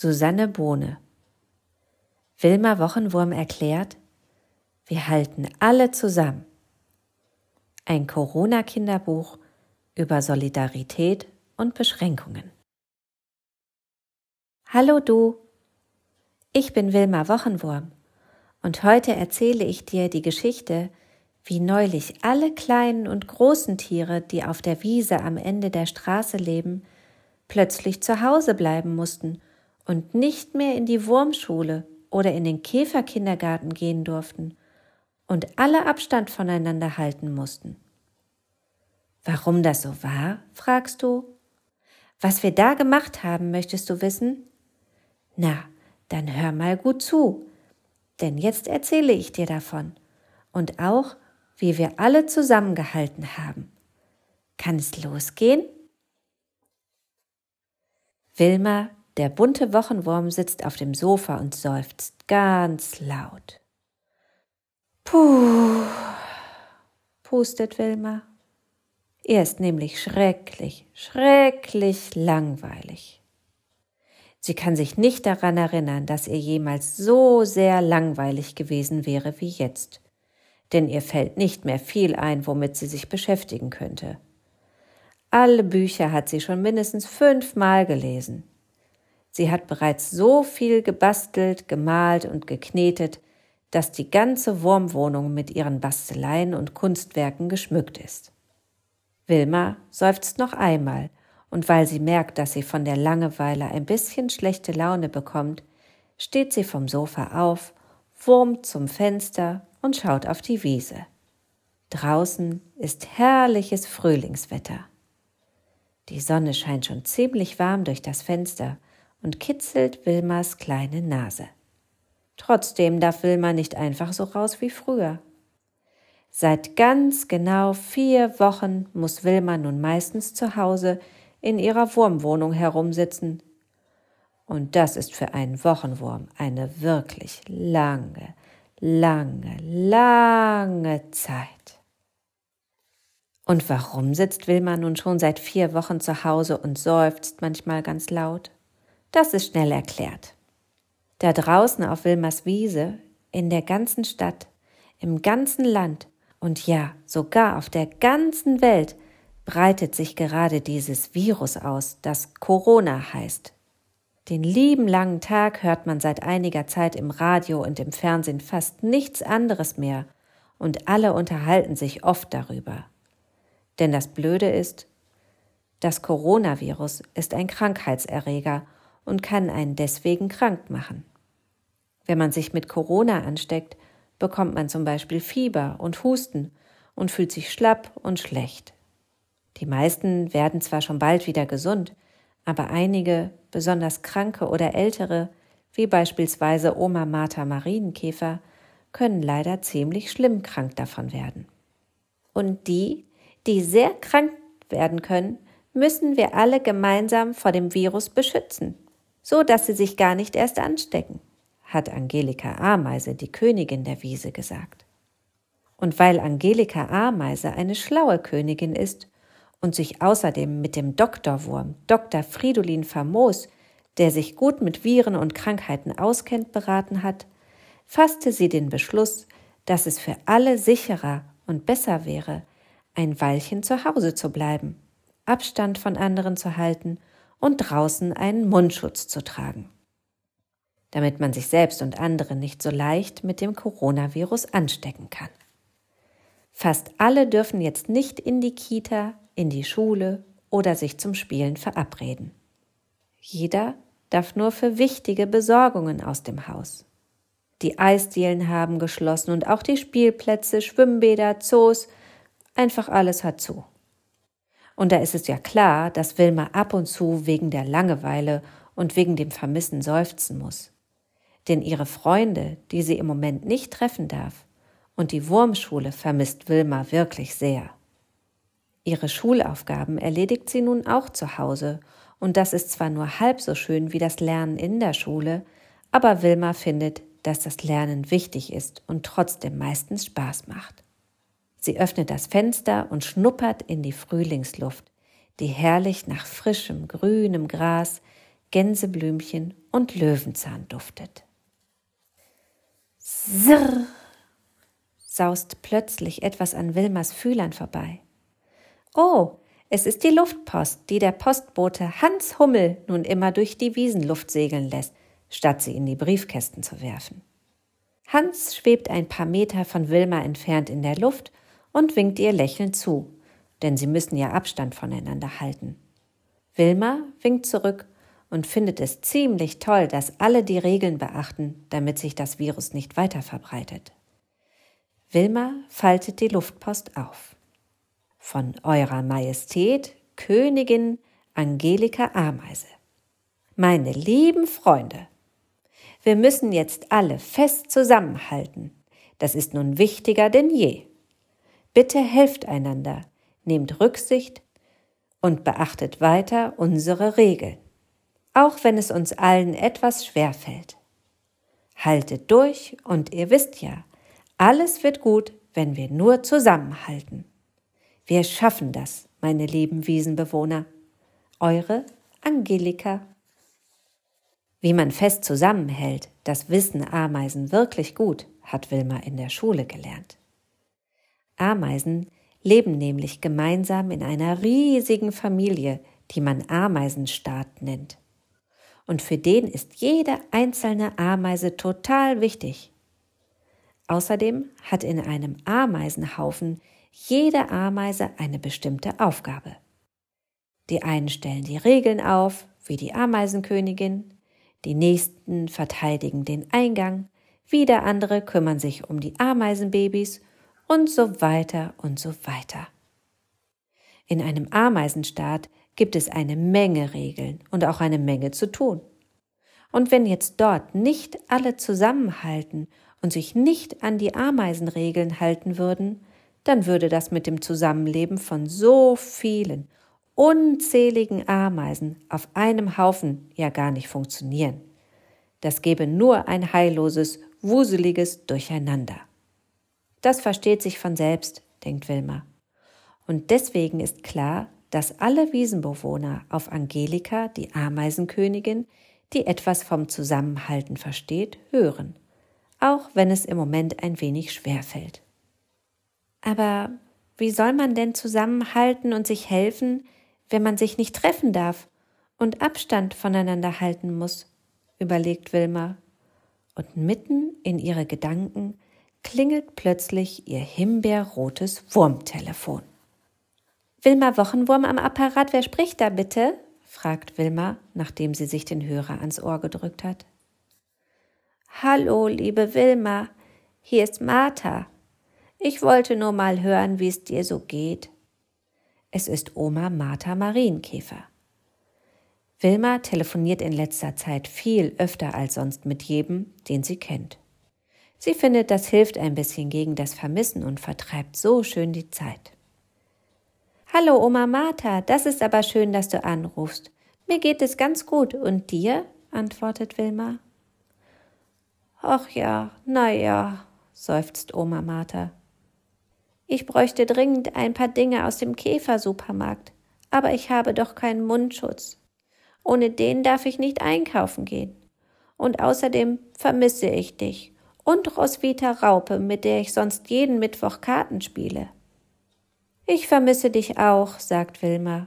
Susanne Bohne Wilma Wochenwurm erklärt, wir halten alle zusammen. Ein Corona-Kinderbuch über Solidarität und Beschränkungen. Hallo du, ich bin Wilma Wochenwurm und heute erzähle ich dir die Geschichte, wie neulich alle kleinen und großen Tiere, die auf der Wiese am Ende der Straße leben, plötzlich zu Hause bleiben mussten und nicht mehr in die Wurmschule oder in den Käferkindergarten gehen durften und alle Abstand voneinander halten mussten. Warum das so war, fragst du? Was wir da gemacht haben, möchtest du wissen? Na, dann hör mal gut zu, denn jetzt erzähle ich dir davon und auch, wie wir alle zusammengehalten haben. Kann es losgehen? Wilma der bunte Wochenwurm sitzt auf dem Sofa und seufzt ganz laut. Puh, pustet Wilma. Er ist nämlich schrecklich, schrecklich langweilig. Sie kann sich nicht daran erinnern, dass ihr jemals so sehr langweilig gewesen wäre wie jetzt, denn ihr fällt nicht mehr viel ein, womit sie sich beschäftigen könnte. Alle Bücher hat sie schon mindestens fünfmal gelesen. Sie hat bereits so viel gebastelt, gemalt und geknetet, dass die ganze Wurmwohnung mit ihren Basteleien und Kunstwerken geschmückt ist. Wilma seufzt noch einmal, und weil sie merkt, dass sie von der Langeweile ein bisschen schlechte Laune bekommt, steht sie vom Sofa auf, wurmt zum Fenster und schaut auf die Wiese. Draußen ist herrliches Frühlingswetter. Die Sonne scheint schon ziemlich warm durch das Fenster, und kitzelt Wilmas kleine Nase. Trotzdem darf Wilma nicht einfach so raus wie früher. Seit ganz genau vier Wochen muss Wilma nun meistens zu Hause in ihrer Wurmwohnung herumsitzen. Und das ist für einen Wochenwurm eine wirklich lange, lange, lange Zeit. Und warum sitzt Wilma nun schon seit vier Wochen zu Hause und seufzt manchmal ganz laut? Das ist schnell erklärt. Da draußen auf Wilmers Wiese, in der ganzen Stadt, im ganzen Land und ja, sogar auf der ganzen Welt breitet sich gerade dieses Virus aus, das Corona heißt. Den lieben langen Tag hört man seit einiger Zeit im Radio und im Fernsehen fast nichts anderes mehr, und alle unterhalten sich oft darüber. Denn das Blöde ist, das Coronavirus ist ein Krankheitserreger und kann einen deswegen krank machen. Wenn man sich mit Corona ansteckt, bekommt man zum Beispiel Fieber und Husten und fühlt sich schlapp und schlecht. Die meisten werden zwar schon bald wieder gesund, aber einige, besonders Kranke oder Ältere, wie beispielsweise Oma Martha Marienkäfer, können leider ziemlich schlimm krank davon werden. Und die, die sehr krank werden können, müssen wir alle gemeinsam vor dem Virus beschützen so dass sie sich gar nicht erst anstecken, hat Angelika Ameise, die Königin der Wiese, gesagt. Und weil Angelika Ameise eine schlaue Königin ist und sich außerdem mit dem Doktorwurm Dr. Fridolin Famos, der sich gut mit Viren und Krankheiten auskennt, beraten hat, fasste sie den Beschluss, dass es für alle sicherer und besser wäre, ein Weilchen zu Hause zu bleiben, Abstand von anderen zu halten und draußen einen Mundschutz zu tragen, damit man sich selbst und andere nicht so leicht mit dem Coronavirus anstecken kann. Fast alle dürfen jetzt nicht in die Kita, in die Schule oder sich zum Spielen verabreden. Jeder darf nur für wichtige Besorgungen aus dem Haus. Die Eisdielen haben geschlossen und auch die Spielplätze, Schwimmbäder, Zoos, einfach alles hat zu. Und da ist es ja klar, dass Wilma ab und zu wegen der Langeweile und wegen dem Vermissen seufzen muss. Denn ihre Freunde, die sie im Moment nicht treffen darf, und die Wurmschule vermisst Wilma wirklich sehr. Ihre Schulaufgaben erledigt sie nun auch zu Hause, und das ist zwar nur halb so schön wie das Lernen in der Schule, aber Wilma findet, dass das Lernen wichtig ist und trotzdem meistens Spaß macht. Sie öffnet das Fenster und schnuppert in die Frühlingsluft, die herrlich nach frischem, grünem Gras, Gänseblümchen und Löwenzahn duftet. Sirr saust plötzlich etwas an Wilmers Fühlern vorbei. Oh, es ist die Luftpost, die der Postbote Hans Hummel nun immer durch die Wiesenluft segeln lässt, statt sie in die Briefkästen zu werfen. Hans schwebt ein paar Meter von Wilma entfernt in der Luft und winkt ihr lächelnd zu, denn sie müssen ja Abstand voneinander halten. Wilma winkt zurück und findet es ziemlich toll, dass alle die Regeln beachten, damit sich das Virus nicht weiter verbreitet. Wilma faltet die Luftpost auf. Von Eurer Majestät Königin Angelika Ameise. Meine lieben Freunde, wir müssen jetzt alle fest zusammenhalten. Das ist nun wichtiger denn je. Bitte helft einander, nehmt Rücksicht und beachtet weiter unsere Regeln, auch wenn es uns allen etwas schwer fällt. Haltet durch und ihr wisst ja, alles wird gut, wenn wir nur zusammenhalten. Wir schaffen das, meine lieben Wiesenbewohner. Eure Angelika. Wie man fest zusammenhält, das wissen Ameisen wirklich gut, hat Wilma in der Schule gelernt. Ameisen leben nämlich gemeinsam in einer riesigen Familie, die man Ameisenstaat nennt. Und für den ist jede einzelne Ameise total wichtig. Außerdem hat in einem Ameisenhaufen jede Ameise eine bestimmte Aufgabe. Die einen stellen die Regeln auf, wie die Ameisenkönigin, die nächsten verteidigen den Eingang, wieder andere kümmern sich um die Ameisenbabys und so weiter und so weiter. In einem Ameisenstaat gibt es eine Menge Regeln und auch eine Menge zu tun. Und wenn jetzt dort nicht alle zusammenhalten und sich nicht an die Ameisenregeln halten würden, dann würde das mit dem Zusammenleben von so vielen, unzähligen Ameisen auf einem Haufen ja gar nicht funktionieren. Das gäbe nur ein heilloses, wuseliges Durcheinander. Das versteht sich von selbst, denkt Wilma. Und deswegen ist klar, dass alle Wiesenbewohner auf Angelika, die Ameisenkönigin, die etwas vom Zusammenhalten versteht, hören auch wenn es im Moment ein wenig schwer fällt. Aber wie soll man denn zusammenhalten und sich helfen, wenn man sich nicht treffen darf und Abstand voneinander halten muss? überlegt Wilma. Und mitten in ihre Gedanken klingelt plötzlich ihr himbeerrotes Wurmtelefon. Wilma Wochenwurm am Apparat, wer spricht da bitte? fragt Wilma, nachdem sie sich den Hörer ans Ohr gedrückt hat. Hallo, liebe Wilma, hier ist Martha. Ich wollte nur mal hören, wie es dir so geht. Es ist Oma Martha Marienkäfer. Wilma telefoniert in letzter Zeit viel öfter als sonst mit jedem, den sie kennt. Sie findet, das hilft ein bisschen gegen das Vermissen und vertreibt so schön die Zeit. Hallo Oma Martha, das ist aber schön, dass du anrufst. Mir geht es ganz gut. Und dir? antwortet Wilma. Ach ja, na ja, seufzt Oma Martha. Ich bräuchte dringend ein paar Dinge aus dem Käfersupermarkt, aber ich habe doch keinen Mundschutz. Ohne den darf ich nicht einkaufen gehen. Und außerdem vermisse ich dich und Roswitha Raupe, mit der ich sonst jeden Mittwoch Karten spiele. Ich vermisse dich auch, sagt Wilma.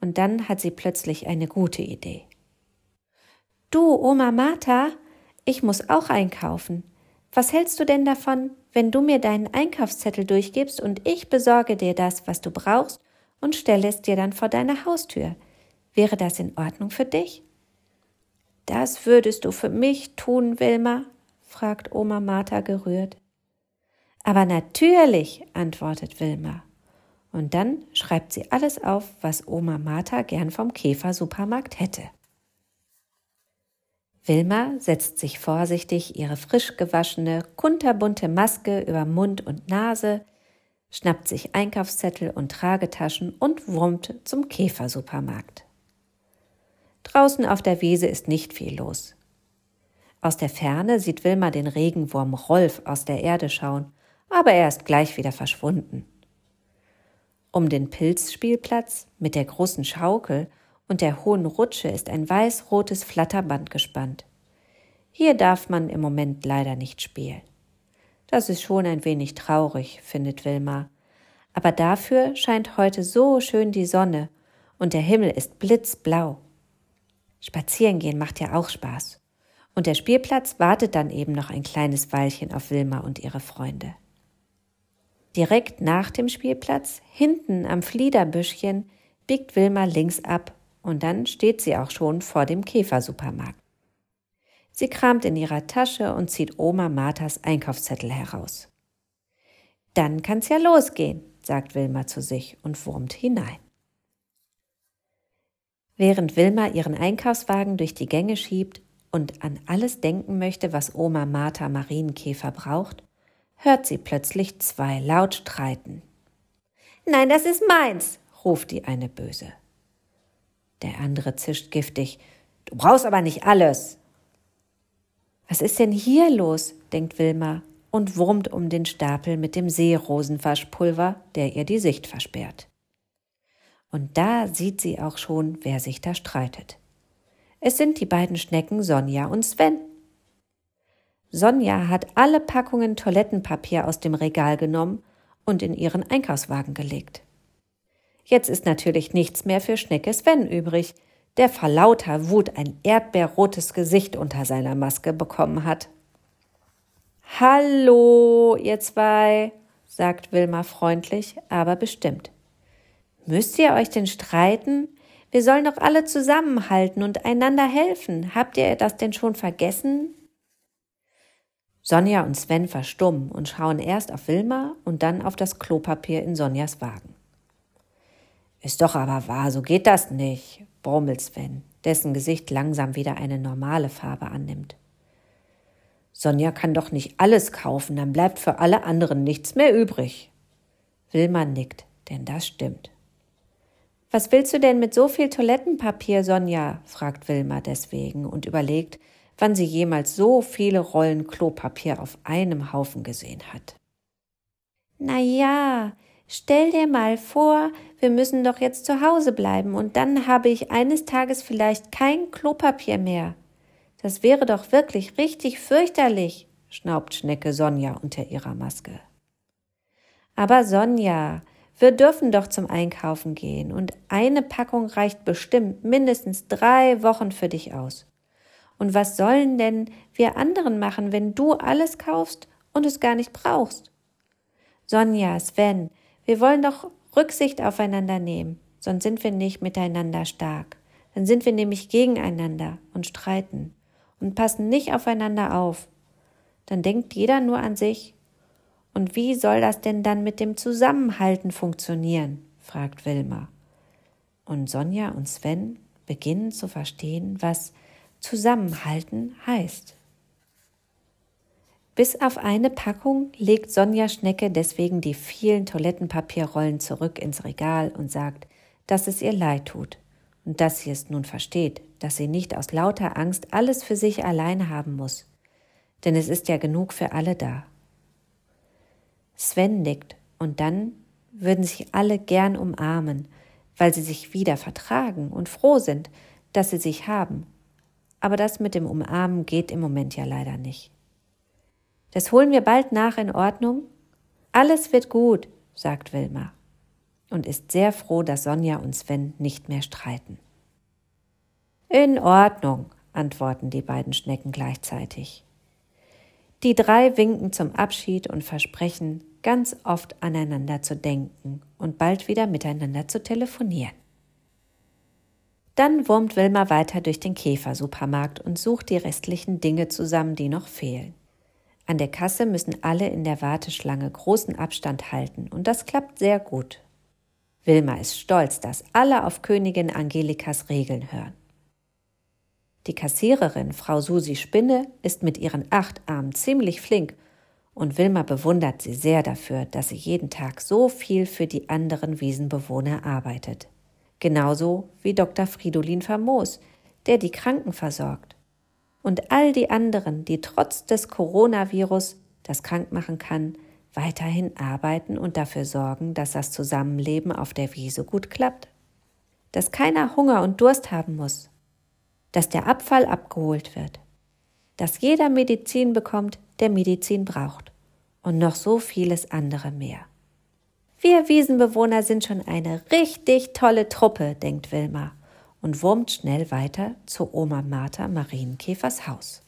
Und dann hat sie plötzlich eine gute Idee. Du, Oma Martha, ich muss auch einkaufen. Was hältst du denn davon, wenn du mir deinen Einkaufszettel durchgibst und ich besorge dir das, was du brauchst und stelle es dir dann vor deine Haustür? Wäre das in Ordnung für dich? Das würdest du für mich tun, Wilma? Fragt Oma Martha gerührt. Aber natürlich, antwortet Wilma. Und dann schreibt sie alles auf, was Oma Martha gern vom Käfersupermarkt hätte. Wilma setzt sich vorsichtig ihre frisch gewaschene, kunterbunte Maske über Mund und Nase, schnappt sich Einkaufszettel und Tragetaschen und wurmt zum Käfersupermarkt. Draußen auf der Wiese ist nicht viel los. Aus der Ferne sieht Wilma den Regenwurm Rolf aus der Erde schauen, aber er ist gleich wieder verschwunden. Um den Pilzspielplatz mit der großen Schaukel und der hohen Rutsche ist ein weiß-rotes Flatterband gespannt. Hier darf man im Moment leider nicht spielen. Das ist schon ein wenig traurig, findet Wilma. Aber dafür scheint heute so schön die Sonne und der Himmel ist blitzblau. Spazierengehen macht ja auch Spaß. Und der Spielplatz wartet dann eben noch ein kleines Weilchen auf Wilma und ihre Freunde. Direkt nach dem Spielplatz, hinten am Fliederbüschchen, biegt Wilma links ab und dann steht sie auch schon vor dem Käfersupermarkt. Sie kramt in ihrer Tasche und zieht Oma Marthas Einkaufszettel heraus. Dann kann's ja losgehen, sagt Wilma zu sich und wurmt hinein. Während Wilma ihren Einkaufswagen durch die Gänge schiebt und an alles denken möchte, was Oma Martha Marienkäfer braucht, hört sie plötzlich zwei laut streiten. Nein, das ist meins, ruft die eine böse. Der andere zischt giftig. Du brauchst aber nicht alles. Was ist denn hier los? denkt Wilma und wurmt um den Stapel mit dem Seerosenwaschpulver, der ihr die Sicht versperrt. Und da sieht sie auch schon, wer sich da streitet. Es sind die beiden Schnecken Sonja und Sven. Sonja hat alle Packungen Toilettenpapier aus dem Regal genommen und in ihren Einkaufswagen gelegt. Jetzt ist natürlich nichts mehr für Schnecke Sven übrig, der vor lauter Wut ein erdbeerrotes Gesicht unter seiner Maske bekommen hat. Hallo, ihr zwei, sagt Wilma freundlich, aber bestimmt. Müsst ihr euch denn streiten? Wir sollen doch alle zusammenhalten und einander helfen. Habt ihr das denn schon vergessen? Sonja und Sven verstummen und schauen erst auf Wilma und dann auf das Klopapier in Sonjas Wagen. Ist doch aber wahr, so geht das nicht, brummelt Sven, dessen Gesicht langsam wieder eine normale Farbe annimmt. Sonja kann doch nicht alles kaufen, dann bleibt für alle anderen nichts mehr übrig. Wilma nickt, denn das stimmt. Was willst du denn mit so viel Toilettenpapier, Sonja? fragt Wilma deswegen und überlegt, wann sie jemals so viele Rollen Klopapier auf einem Haufen gesehen hat. Na ja, Stell dir mal vor, wir müssen doch jetzt zu Hause bleiben und dann habe ich eines Tages vielleicht kein Klopapier mehr. Das wäre doch wirklich richtig fürchterlich, schnaubt Schnecke Sonja unter ihrer Maske. Aber Sonja, wir dürfen doch zum Einkaufen gehen und eine Packung reicht bestimmt mindestens drei Wochen für dich aus. Und was sollen denn wir anderen machen, wenn du alles kaufst und es gar nicht brauchst? Sonja, Sven, wir wollen doch Rücksicht aufeinander nehmen, sonst sind wir nicht miteinander stark. Dann sind wir nämlich gegeneinander und streiten und passen nicht aufeinander auf. Dann denkt jeder nur an sich. Und wie soll das denn dann mit dem Zusammenhalten funktionieren? fragt Wilma. Und Sonja und Sven beginnen zu verstehen, was Zusammenhalten heißt. Bis auf eine Packung legt Sonja Schnecke deswegen die vielen Toilettenpapierrollen zurück ins Regal und sagt, dass es ihr leid tut und dass sie es nun versteht, dass sie nicht aus lauter Angst alles für sich allein haben muss. Denn es ist ja genug für alle da. Sven nickt und dann würden sich alle gern umarmen, weil sie sich wieder vertragen und froh sind, dass sie sich haben. Aber das mit dem Umarmen geht im Moment ja leider nicht. Das holen wir bald nach in Ordnung? Alles wird gut, sagt Wilma und ist sehr froh, dass Sonja und Sven nicht mehr streiten. In Ordnung, antworten die beiden Schnecken gleichzeitig. Die drei winken zum Abschied und versprechen, ganz oft aneinander zu denken und bald wieder miteinander zu telefonieren. Dann wurmt Wilma weiter durch den Käfersupermarkt und sucht die restlichen Dinge zusammen, die noch fehlen. An der Kasse müssen alle in der Warteschlange großen Abstand halten und das klappt sehr gut. Wilma ist stolz, dass alle auf Königin Angelikas Regeln hören. Die Kassiererin, Frau Susi Spinne, ist mit ihren acht Armen ziemlich flink und Wilma bewundert sie sehr dafür, dass sie jeden Tag so viel für die anderen Wiesenbewohner arbeitet. Genauso wie Dr. Fridolin Famos, der die Kranken versorgt und all die anderen, die trotz des Coronavirus, das krank machen kann, weiterhin arbeiten und dafür sorgen, dass das Zusammenleben auf der Wiese gut klappt. dass keiner Hunger und Durst haben muss, dass der Abfall abgeholt wird, dass jeder Medizin bekommt, der Medizin braucht und noch so vieles andere mehr. Wir Wiesenbewohner sind schon eine richtig tolle Truppe, denkt Wilma und wurmt schnell weiter zu Oma Martha Marienkäfers Haus.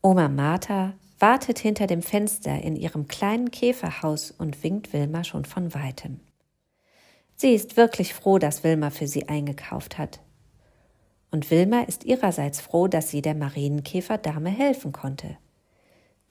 Oma Martha wartet hinter dem Fenster in ihrem kleinen Käferhaus und winkt Wilma schon von weitem. Sie ist wirklich froh, dass Wilma für sie eingekauft hat. Und Wilma ist ihrerseits froh, dass sie der Marienkäferdame helfen konnte.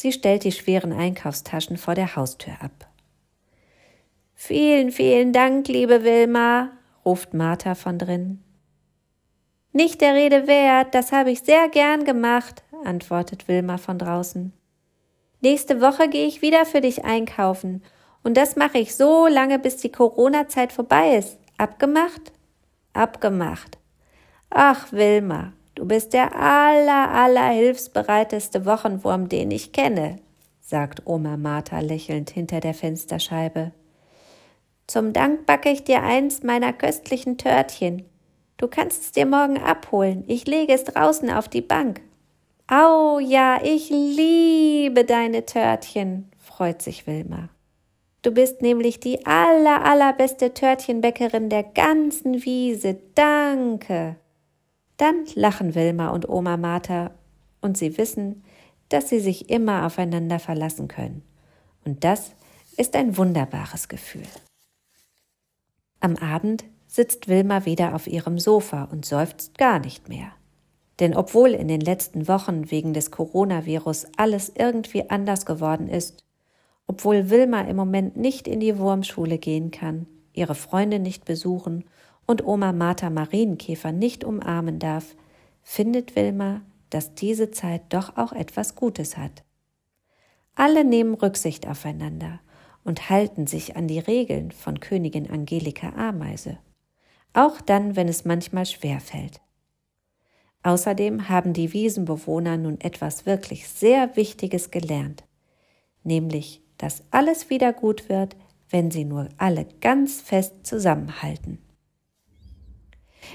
Sie stellt die schweren Einkaufstaschen vor der Haustür ab. Vielen, vielen Dank, liebe Wilma, ruft Martha von drin. Nicht der Rede wert, das habe ich sehr gern gemacht, antwortet Wilma von draußen. Nächste Woche gehe ich wieder für dich einkaufen. Und das mache ich so lange, bis die Corona-Zeit vorbei ist. Abgemacht? Abgemacht. Ach, Wilma, du bist der aller, aller hilfsbereiteste Wochenwurm, den ich kenne, sagt Oma Martha lächelnd hinter der Fensterscheibe. Zum Dank backe ich dir eins meiner köstlichen Törtchen. Du kannst es dir morgen abholen. Ich lege es draußen auf die Bank. Au ja, ich liebe deine Törtchen, freut sich Wilma. Du bist nämlich die aller, allerbeste Törtchenbäckerin der ganzen Wiese. Danke. Dann lachen Wilma und Oma Martha und sie wissen, dass sie sich immer aufeinander verlassen können. Und das ist ein wunderbares Gefühl. Am Abend sitzt Wilma wieder auf ihrem Sofa und seufzt gar nicht mehr. Denn obwohl in den letzten Wochen wegen des Coronavirus alles irgendwie anders geworden ist, obwohl Wilma im Moment nicht in die Wurmschule gehen kann, ihre Freunde nicht besuchen und Oma Martha Marienkäfer nicht umarmen darf, findet Wilma, dass diese Zeit doch auch etwas Gutes hat. Alle nehmen Rücksicht aufeinander und halten sich an die Regeln von Königin Angelika Ameise, auch dann, wenn es manchmal schwer fällt. Außerdem haben die Wiesenbewohner nun etwas wirklich sehr Wichtiges gelernt, nämlich, dass alles wieder gut wird, wenn sie nur alle ganz fest zusammenhalten.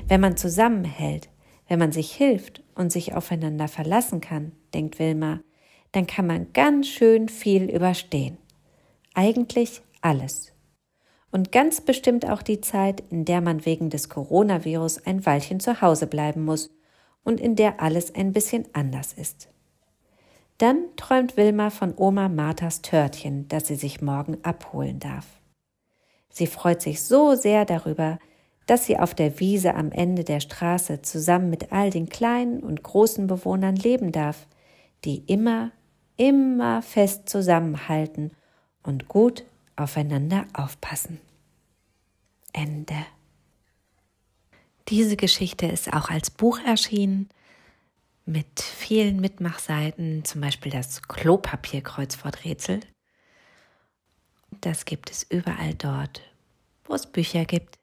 Wenn man zusammenhält, wenn man sich hilft und sich aufeinander verlassen kann, denkt Wilma, dann kann man ganz schön viel überstehen. Eigentlich alles. Und ganz bestimmt auch die Zeit, in der man wegen des Coronavirus ein Weilchen zu Hause bleiben muss und in der alles ein bisschen anders ist. Dann träumt Wilma von Oma Marthas Törtchen, das sie sich morgen abholen darf. Sie freut sich so sehr darüber, dass sie auf der Wiese am Ende der Straße zusammen mit all den kleinen und großen Bewohnern leben darf, die immer, immer fest zusammenhalten und gut aufeinander aufpassen. Ende. Diese Geschichte ist auch als Buch erschienen mit vielen Mitmachseiten, zum Beispiel das Klopapierkreuzworträtsel. Das gibt es überall dort, wo es Bücher gibt.